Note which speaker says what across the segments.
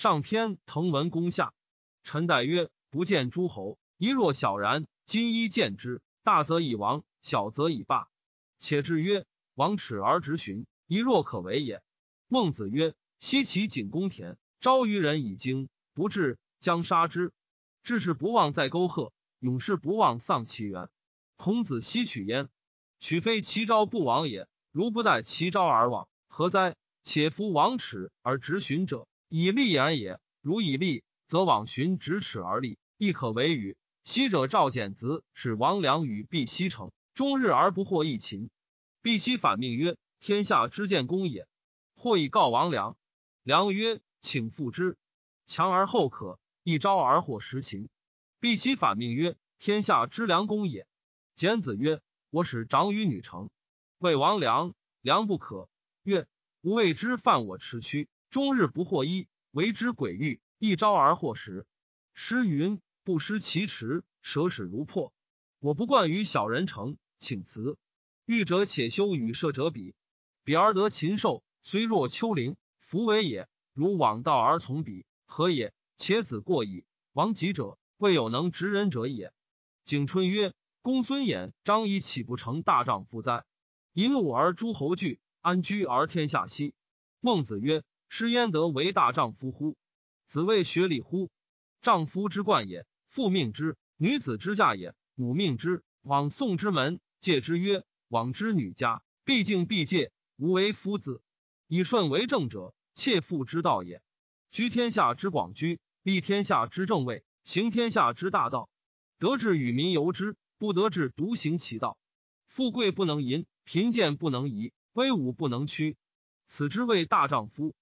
Speaker 1: 上篇滕文公下。臣代曰：不见诸侯，一若小然。今一见之，大则以亡，小则以霸。且至曰：王耻而直循，一若可为也。孟子曰：西齐景公田，招于人以惊，不至，将杀之。志士不忘在沟壑，勇士不忘丧其源。孔子西取焉，取非其招不亡也。如不待其招而往，何哉？且夫王耻而直循者，以利言也。如以利，则往循咫尺而立，亦可为与。昔者赵简子使王良与毕西城，终日而不获一秦。毕西反命曰：“天下之建功也。”或以告王良，良曰：“请复之。强而后可，一招而获十秦。”毕西反命曰：“天下之良公也。”简子曰：“我使长于女成。”谓王良，良不可。曰：“吾谓之犯我持躯，终日不获一，为之鬼欲，一朝而获食。”诗云。不失其池，舍使如破。我不惯于小人成，请辞。欲者且修，与射者比。比而得禽兽，虽若丘陵，弗为也。如往道而从彼，何也？且子过矣。亡己者，未有能执人者也。景春曰：“公孙衍、张仪岂不成大丈夫哉？一怒而诸侯惧，安居而天下息。”孟子曰：“师焉得为大丈夫乎？子谓学礼乎？丈夫之冠也。”父命之，女子之嫁也；母命之，往送之门，戒之曰：“往之女家，必敬必戒，无为夫子。以顺为正者，妾妇之道也。居天下之广居，立天下之正位，行天下之大道。得志与民由之，不得志独行其道。富贵不能淫，贫贱不能移，威武不能屈。此之谓大丈夫。”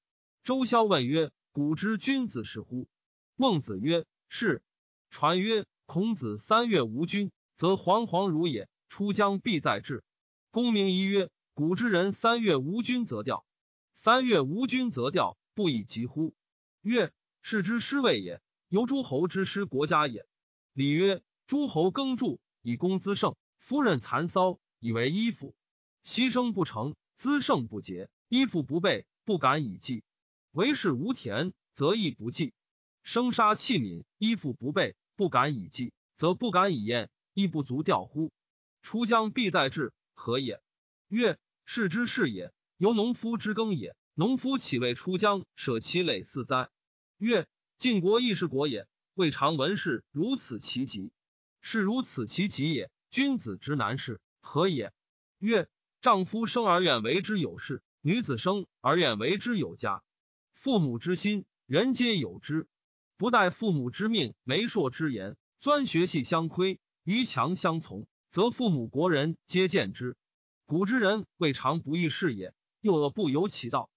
Speaker 1: 周萧问曰：“古之君子是乎？”孟子曰：“是。”传曰：孔子三月无君，则惶惶如也。出将必在至。公明仪曰：古之人三月无君则调，三月无君则调，不以疾乎？曰：是之师位也。由诸侯之师国家也。礼曰：诸侯耕助以功资盛，夫人蚕骚以为衣服。牺牲不成，资盛不节，衣服不备，不敢以祭。为士无田，则亦不祭。生杀器皿，衣服不备，不敢以祭，则不敢以宴，亦不足吊乎？出将必在志，何也？曰：士之是也，由农夫之耕也。农夫岂为出将舍其累四哉？曰：晋国亦是国也，未尝闻事如此其极。是如此其极也。君子之难事，何也？曰：丈夫生而愿为之有事，女子生而愿为之有家。父母之心，人皆有之。不待父母之命，媒妁之言，钻学系相窥，于强相从，则父母国人皆见之。古之人未尝不遇事也，又恶不由其道，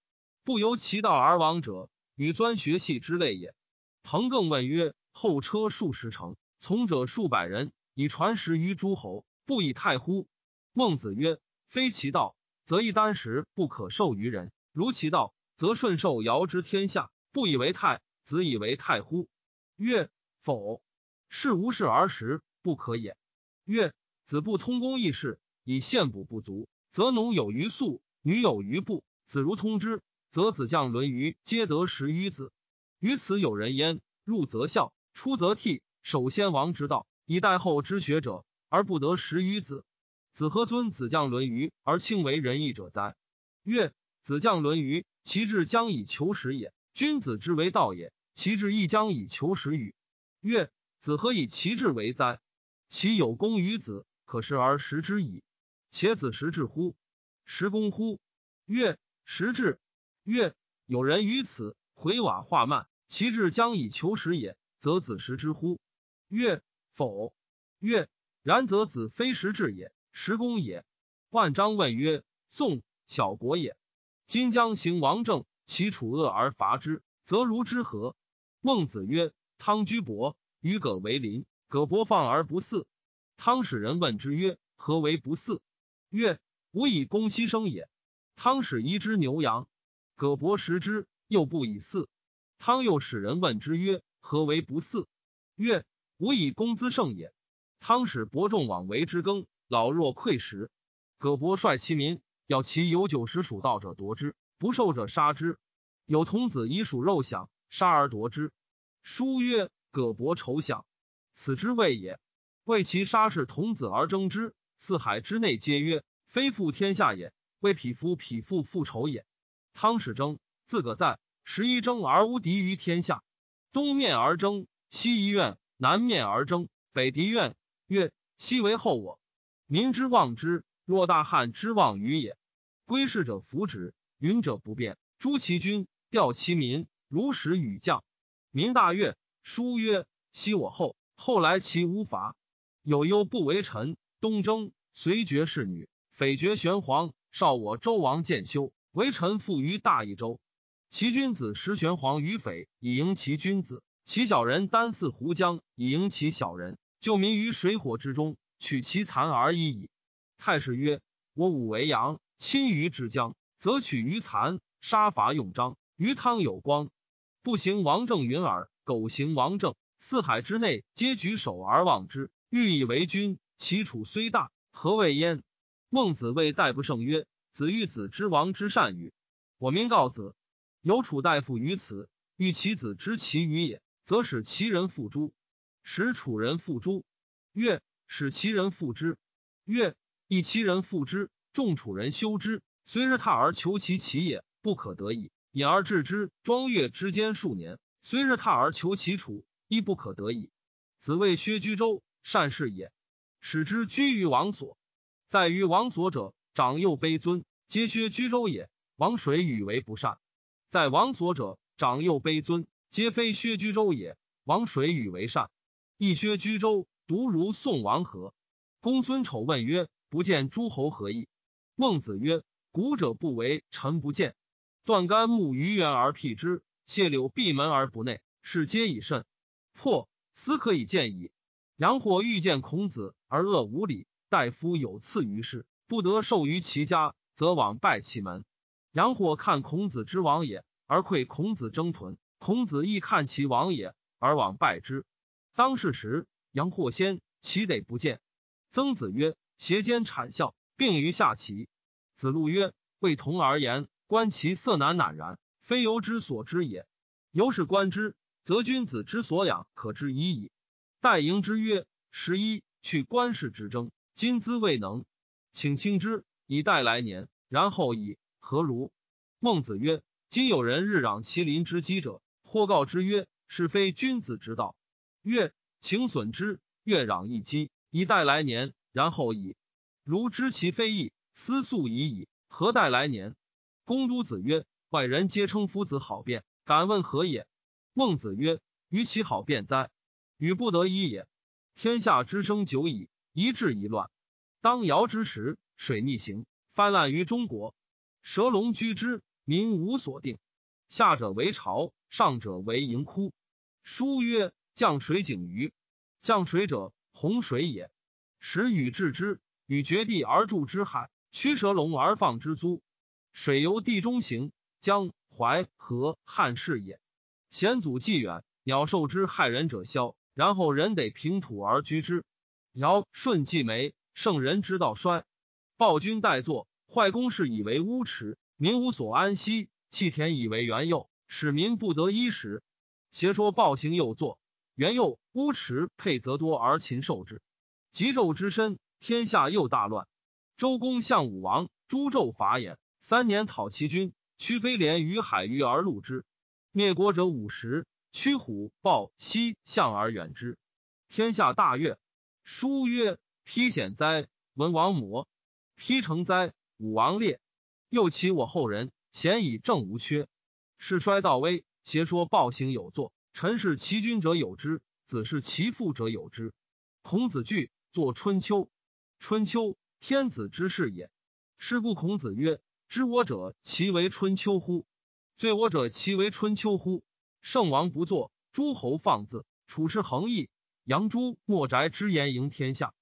Speaker 1: 不由其道而亡者，与钻学系之类也。彭更问曰：“后车数十乘，从者数百人，以传食于诸侯，不以太乎？”孟子曰：“非其道，则一箪食不可授于人；如其道，则顺受尧之天下，不以为泰。”子以为太乎？曰：否。是无事而食不可也。曰：子不通公义事，以献补不足，则农有余粟，女有余布。子如通之，则子将伦于皆得食于子。于此有人焉：入则孝，出则悌，守先王之道，以待后之学者，而不得食于子。子何尊子将伦于而轻为仁义者哉？曰：子将伦于，其志将以求实也。君子之为道也，其志亦将以求实与？曰：子何以其志为哉？其有功于子，可食而食之矣。且子食志乎？食功乎？曰：食志。曰：有人于此回瓦化慢，其志将以求实也，则子食之乎？曰：否。曰：然则子非食志也，食功也。万章问曰：宋小国也，今将行王政。其处恶而伐之，则如之何？孟子曰：“汤居伯与葛为邻，葛伯放而不祀。汤使人问之曰：‘何为不祀？’曰：‘吾以公牺牲也。’汤使遗之牛羊，葛伯食之，又不以祀。汤又使人问之曰：‘何为不祀？’曰：‘吾以公资盛也。’汤使伯仲往为之耕，老弱馈食。葛伯率其民，要其有酒食属道者夺之。”不受者杀之。有童子以属肉享，杀而夺之。书曰：“葛伯仇享，此之谓也。为其杀是童子而争之，四海之内皆曰：非复天下也。为匹夫匹妇复仇也。汤始争，自葛在，十一争而无敌于天下。东面而争，西夷怨；南面而争，北敌怨。曰：西为后我，民之望之，若大汉之望于也。归事者服之，云者不变。诛其君，调其民，如使与将。民大悦。书曰：昔我后，后来其无伐。有忧不为臣。东征，随爵士女，匪绝玄黄。少我周王建修，为臣附于大益州。其君子食玄黄于匪，以迎其君子；其小人单似胡江，以迎其小人。救民于水火之中，取其残而已矣。太史曰：我武为阳，亲于之江，则取于残，杀伐用章。于汤有光，不行王政云耳。苟行王政，四海之内皆举手而望之，欲以为君。其楚虽大，何谓焉？孟子谓代不胜曰：“子欲子之王之善与？我民告子，有楚大夫于此，欲其子之其余也，则使其人复诸。使楚人复诸。曰：使其人复之。曰：以其人复之，众楚人修之，虽日踏而求其其也，不可得矣。引而治之，庄月之间数年。”虽日踏而求其楚，亦不可得矣。子谓薛居周，善事也。使之居于王所，在于王所者，长幼卑尊，皆薛居周也。王水与为不善，在王所者，长幼卑尊，皆非薛居周也。王水与为善，亦薛居周独如宋王何？公孙丑问曰：“不见诸侯何意？”孟子曰：“古者不为，臣不见。断干木于原而辟之。”谢柳闭门而不内，是皆以甚。破斯可以见矣。杨或欲见孔子而恶无礼，大夫有赐于世，不得受于其家，则往拜其门。杨或看孔子之王也，而愧孔子争屯；孔子亦看其王也，而往拜之。当世时，杨或先，其得不见。曾子曰：“邪奸谄笑，并于下棋。”子路曰：“为同而言，观其色难赧然。”非由之所知也，由是观之，则君子之所养可知已矣。待迎之曰：“十一，去官事之争，今兹未能，请轻之以待来年。然后以何如？”孟子曰：“今有人日攘其邻之积者，或告之曰：‘是非君子之道。’曰：‘请损之，越攘一积，以待来年。然后以如知其非义，思素已矣，何待来年？’公都子曰。”外人皆称夫子好辩，敢问何也？孟子曰：“于其好辩哉？与不得已也。天下之生久矣，一治一乱。当尧之时，水逆行，泛滥于中国，蛇龙居之，民无所定。下者为巢，上者为盈窟。书曰：降水井鱼，降水者，洪水也。时禹治之，禹绝地而筑之海，驱蛇龙而放之租，水由地中行。”江淮河汉室也。先祖既远，鸟兽之害人者消，然后人得平土而居之。尧舜既没，圣人之道衰。暴君待坐，坏公事以为乌池，民无所安息；弃田以为园囿，使民不得衣食。邪说暴行又作，园囿乌池配则多而禽兽之。极昼之身，天下又大乱。周公向武王，诛纣伐衍，三年讨其君。屈飞廉于海鱼而戮之，灭国者五十。驱虎豹犀象而远之，天下大悦。书曰：披险哉，文王魔；披成哉，武王烈。又其我后人，贤以正无缺。世衰道危，邪说暴行有作。臣是其君者有之，子是其父者有之。孔子惧，作《春秋》。春秋，天子之事也。是故孔子曰。知我者，其为春秋乎？罪我者，其为春秋乎？圣王不作，诸侯放肆，处事横溢。杨朱莫宅之言迎天下，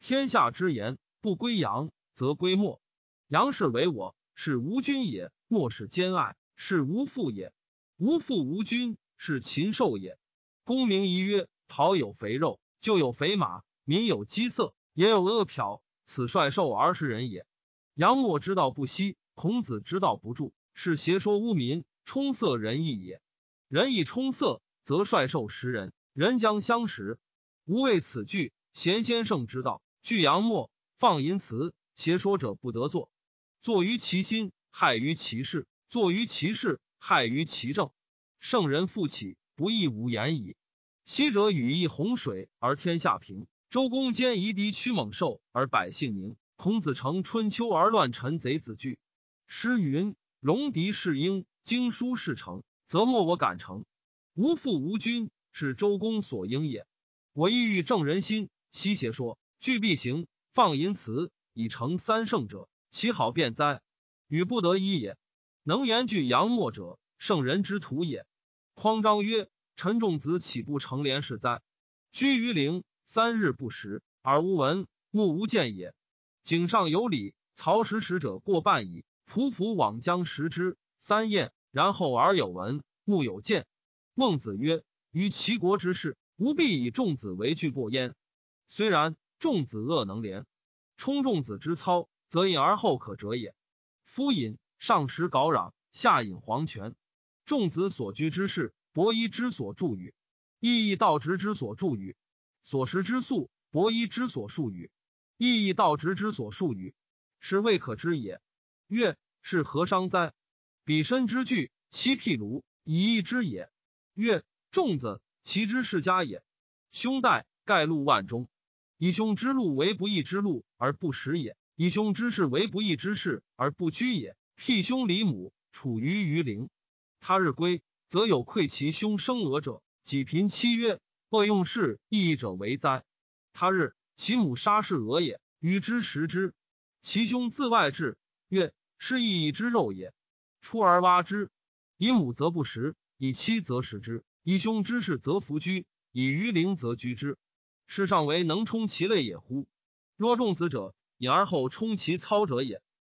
Speaker 1: 天下之言不归杨，则归莫。杨氏为我，是无君也；莫是兼爱，是无父也。无父无君，是禽兽也。公明仪曰：陶有肥肉，就有肥马；民有饥色，也有恶殍。此率兽而食人也。杨墨之道不息。孔子之道不著，是邪说污民，充塞仁义也。人亦冲色，则率兽食人，人将相食。吾为此句，贤先生之道。据阳末，放淫辞，邪说者不得作。作于其心，害于其事；作于其事，害于其政。圣人复起，不亦无言矣。昔者羽翼洪水而天下平，周公兼夷狄驱猛兽而百姓宁。孔子成春秋而乱臣贼子惧。诗云：“戎狄是鹰，经书是成，则莫我敢成。无父无君，是周公所应也。我意欲正人心。西邪说，具必行，放淫辞，以成三圣者，其好辩哉？与不得已也。能言具阳末者，圣人之徒也。”匡章曰：“陈仲子岂不成廉士哉？居于陵，三日不食，耳无闻，目无见也。”井上有礼，曹食使者过半矣。匍匐往将食之，三宴，然后耳有闻，目有见。孟子曰：“于齐国之事，吾必以仲子为惧过焉。虽然，仲子恶能廉，充仲子之操，则饮而后可折也。夫饮，上食缟壤，下饮黄泉。仲子所居之事，伯夷之所著语；义义道直之所著语；所食之粟，伯衣之所述与。”意义道直之所述语，是未可知也。曰：是何伤哉？彼身之具，其辟庐以义之也。曰：仲子，其之世家也。兄代盖禄万中，以兄之路为不义之路而不食也；以兄之事为不义之事而不居也。辟兄离母，处于于陵。他日归，则有愧其兄生俄者，己贫妻曰：恶用事义者为哉？他日。其母杀是俄也，与之食之。其兄自外至，曰：“是义之肉也。”出而挖之。以母则不食，以妻则食之。以兄之事则弗居，以鱼灵则居之。世上为能充其类也乎？若仲子者，隐而后充其操者也。